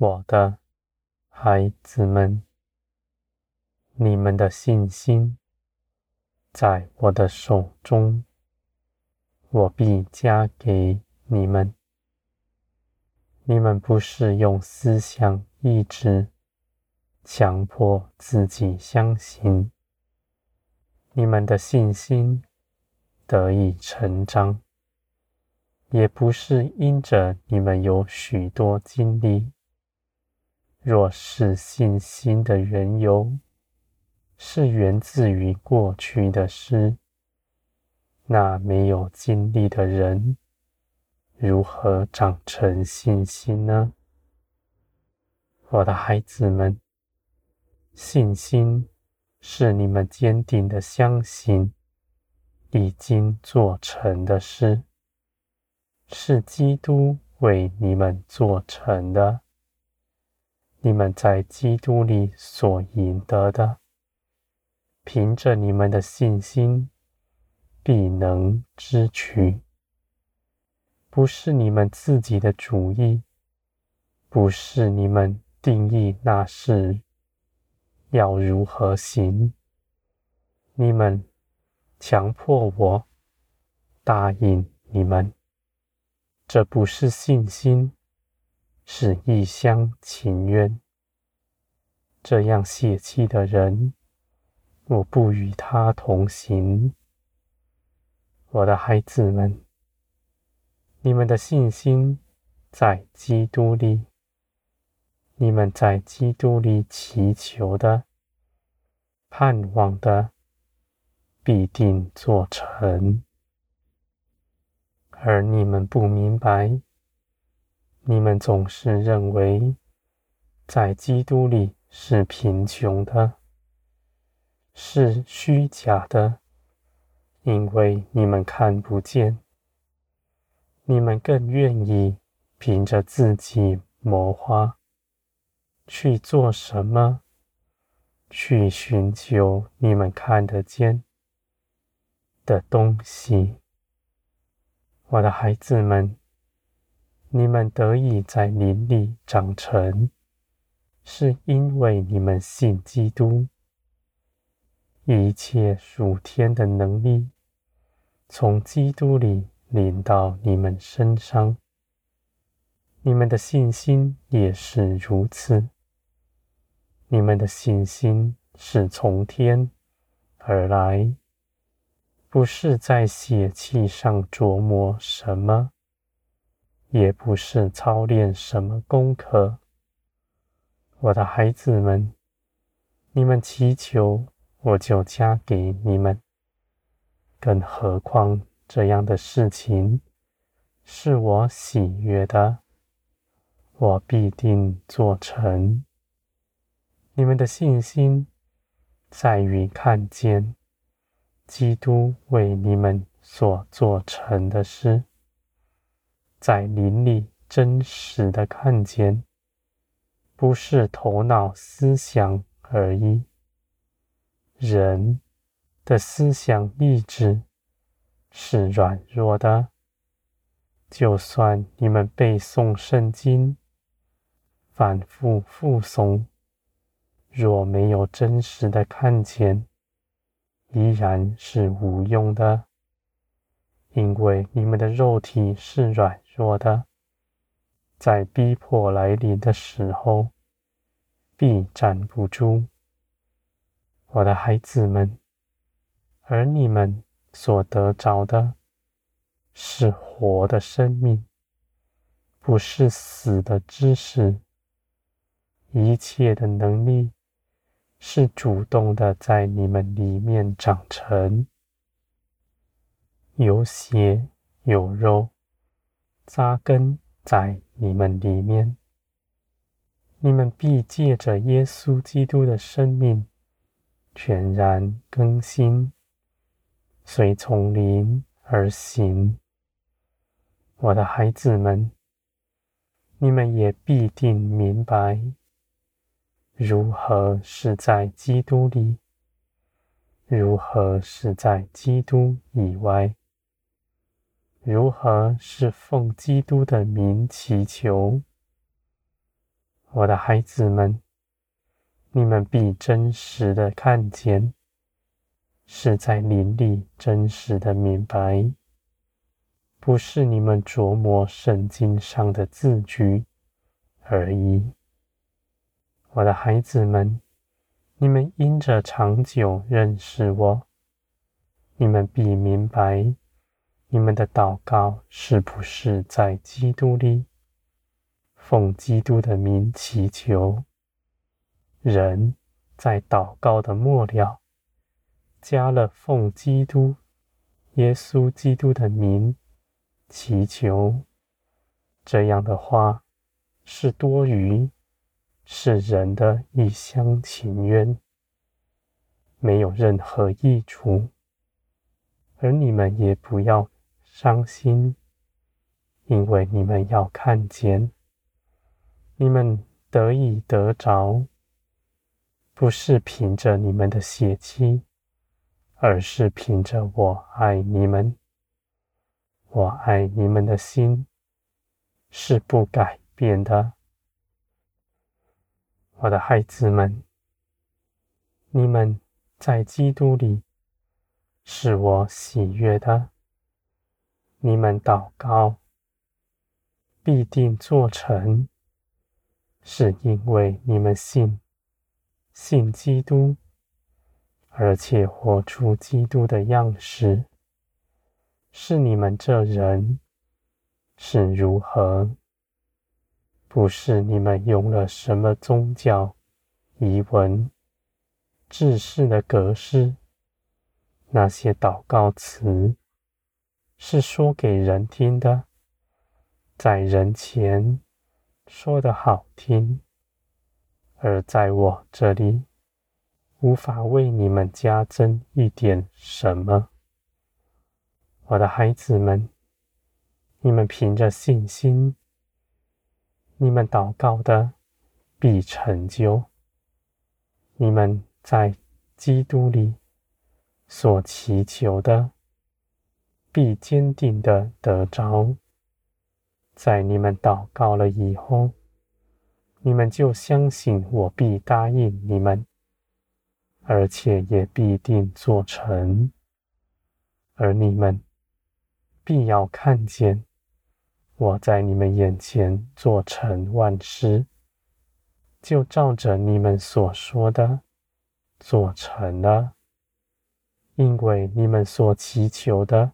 我的孩子们，你们的信心在我的手中，我必加给你们。你们不是用思想意志强迫自己相信，你们的信心得以成长，也不是因着你们有许多经历。若是信心的缘由是源自于过去的事，那没有经历的人如何长成信心呢？我的孩子们，信心是你们坚定的相信已经做成的事，是基督为你们做成的。你们在基督里所赢得的，凭着你们的信心，必能支取。不是你们自己的主意，不是你们定义那事要如何行，你们强迫我答应你们，这不是信心。是一厢情愿，这样泄气的人，我不与他同行。我的孩子们，你们的信心在基督里，你们在基督里祈求的、盼望的，必定做成，而你们不明白。你们总是认为在基督里是贫穷的，是虚假的，因为你们看不见。你们更愿意凭着自己谋划去做什么，去寻求你们看得见的东西。我的孩子们。你们得以在灵里长成，是因为你们信基督。一切属天的能力从基督里临到你们身上，你们的信心也是如此。你们的信心是从天而来，不是在血气上琢磨什么。也不是操练什么功课，我的孩子们，你们祈求，我就加给你们。更何况这样的事情是我喜悦的，我必定做成。你们的信心在于看见基督为你们所做成的事。在林里真实的看见，不是头脑思想而已。人的思想意志是软弱的，就算你们背诵圣经，反复复诵，若没有真实的看见，依然是无用的，因为你们的肉体是软。说的，在逼迫来临的时候，必站不住。我的孩子们，而你们所得着的，是活的生命，不是死的知识。一切的能力是主动的，在你们里面长成，有血有肉。扎根在你们里面，你们必借着耶稣基督的生命全然更新，随从灵而行。我的孩子们，你们也必定明白，如何是在基督里，如何是在基督以外。如何是奉基督的名祈求？我的孩子们，你们必真实的看见，是在灵里真实的明白，不是你们琢磨圣经上的字句而已。我的孩子们，你们因着长久认识我，你们必明白，你们的祷告是不是在基督里。奉基督的名祈求，人在祷告的末了，加了奉基督耶稣基督的名祈求，这样的话是多余，是人的一厢情愿，没有任何益处，而你们也不要伤心，因为你们要看见。你们得以得着，不是凭着你们的血气，而是凭着我爱你们。我爱你们的心是不改变的，我的孩子们，你们在基督里是我喜悦的。你们祷告必定做成。是因为你们信，信基督，而且活出基督的样式。是你们这人是如何？不是你们用了什么宗教仪文、制式的格式，那些祷告词是说给人听的，在人前。说得好听，而在我这里，无法为你们加增一点什么。我的孩子们，你们凭着信心，你们祷告的必成就；你们在基督里所祈求的，必坚定的得着。在你们祷告了以后，你们就相信我必答应你们，而且也必定做成。而你们必要看见我在你们眼前做成万事，就照着你们所说的做成了，因为你们所祈求的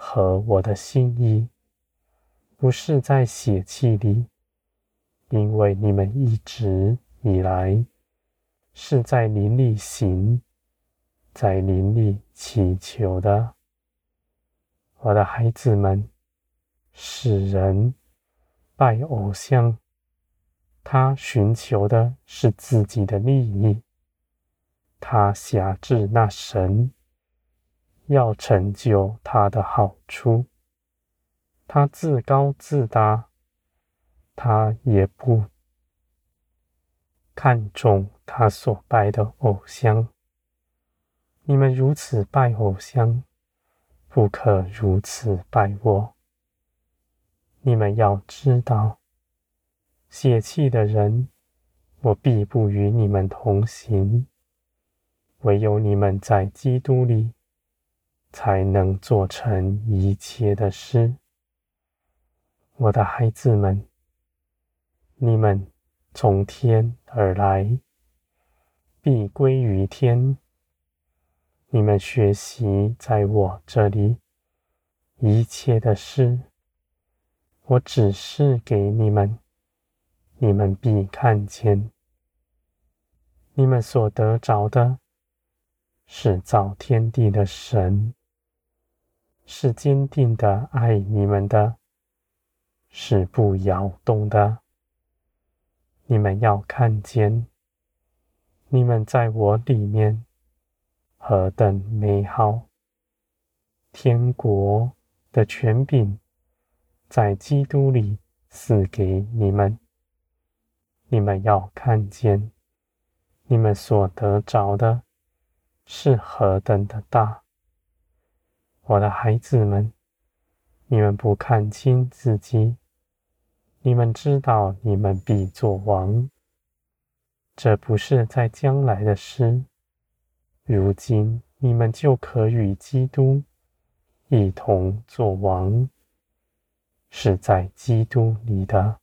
合我的心意。不是在血气里，因为你们一直以来是在林里行，在林里祈求的。我的孩子们，使人拜偶像，他寻求的是自己的利益，他辖制那神，要成就他的好处。他自高自大，他也不看重他所拜的偶像。你们如此拜偶像，不可如此拜我。你们要知道，血气的人，我必不与你们同行；唯有你们在基督里，才能做成一切的事。我的孩子们，你们从天而来，必归于天。你们学习在我这里一切的事，我指示给你们，你们必看见。你们所得着的，是造天地的神，是坚定的爱你们的。是不摇动的。你们要看见，你们在我里面何等美好！天国的权柄在基督里赐给你们。你们要看见，你们所得着的是何等的大！我的孩子们。你们不看清自己，你们知道你们必作王。这不是在将来的事，如今你们就可与基督一同作王，是在基督里的。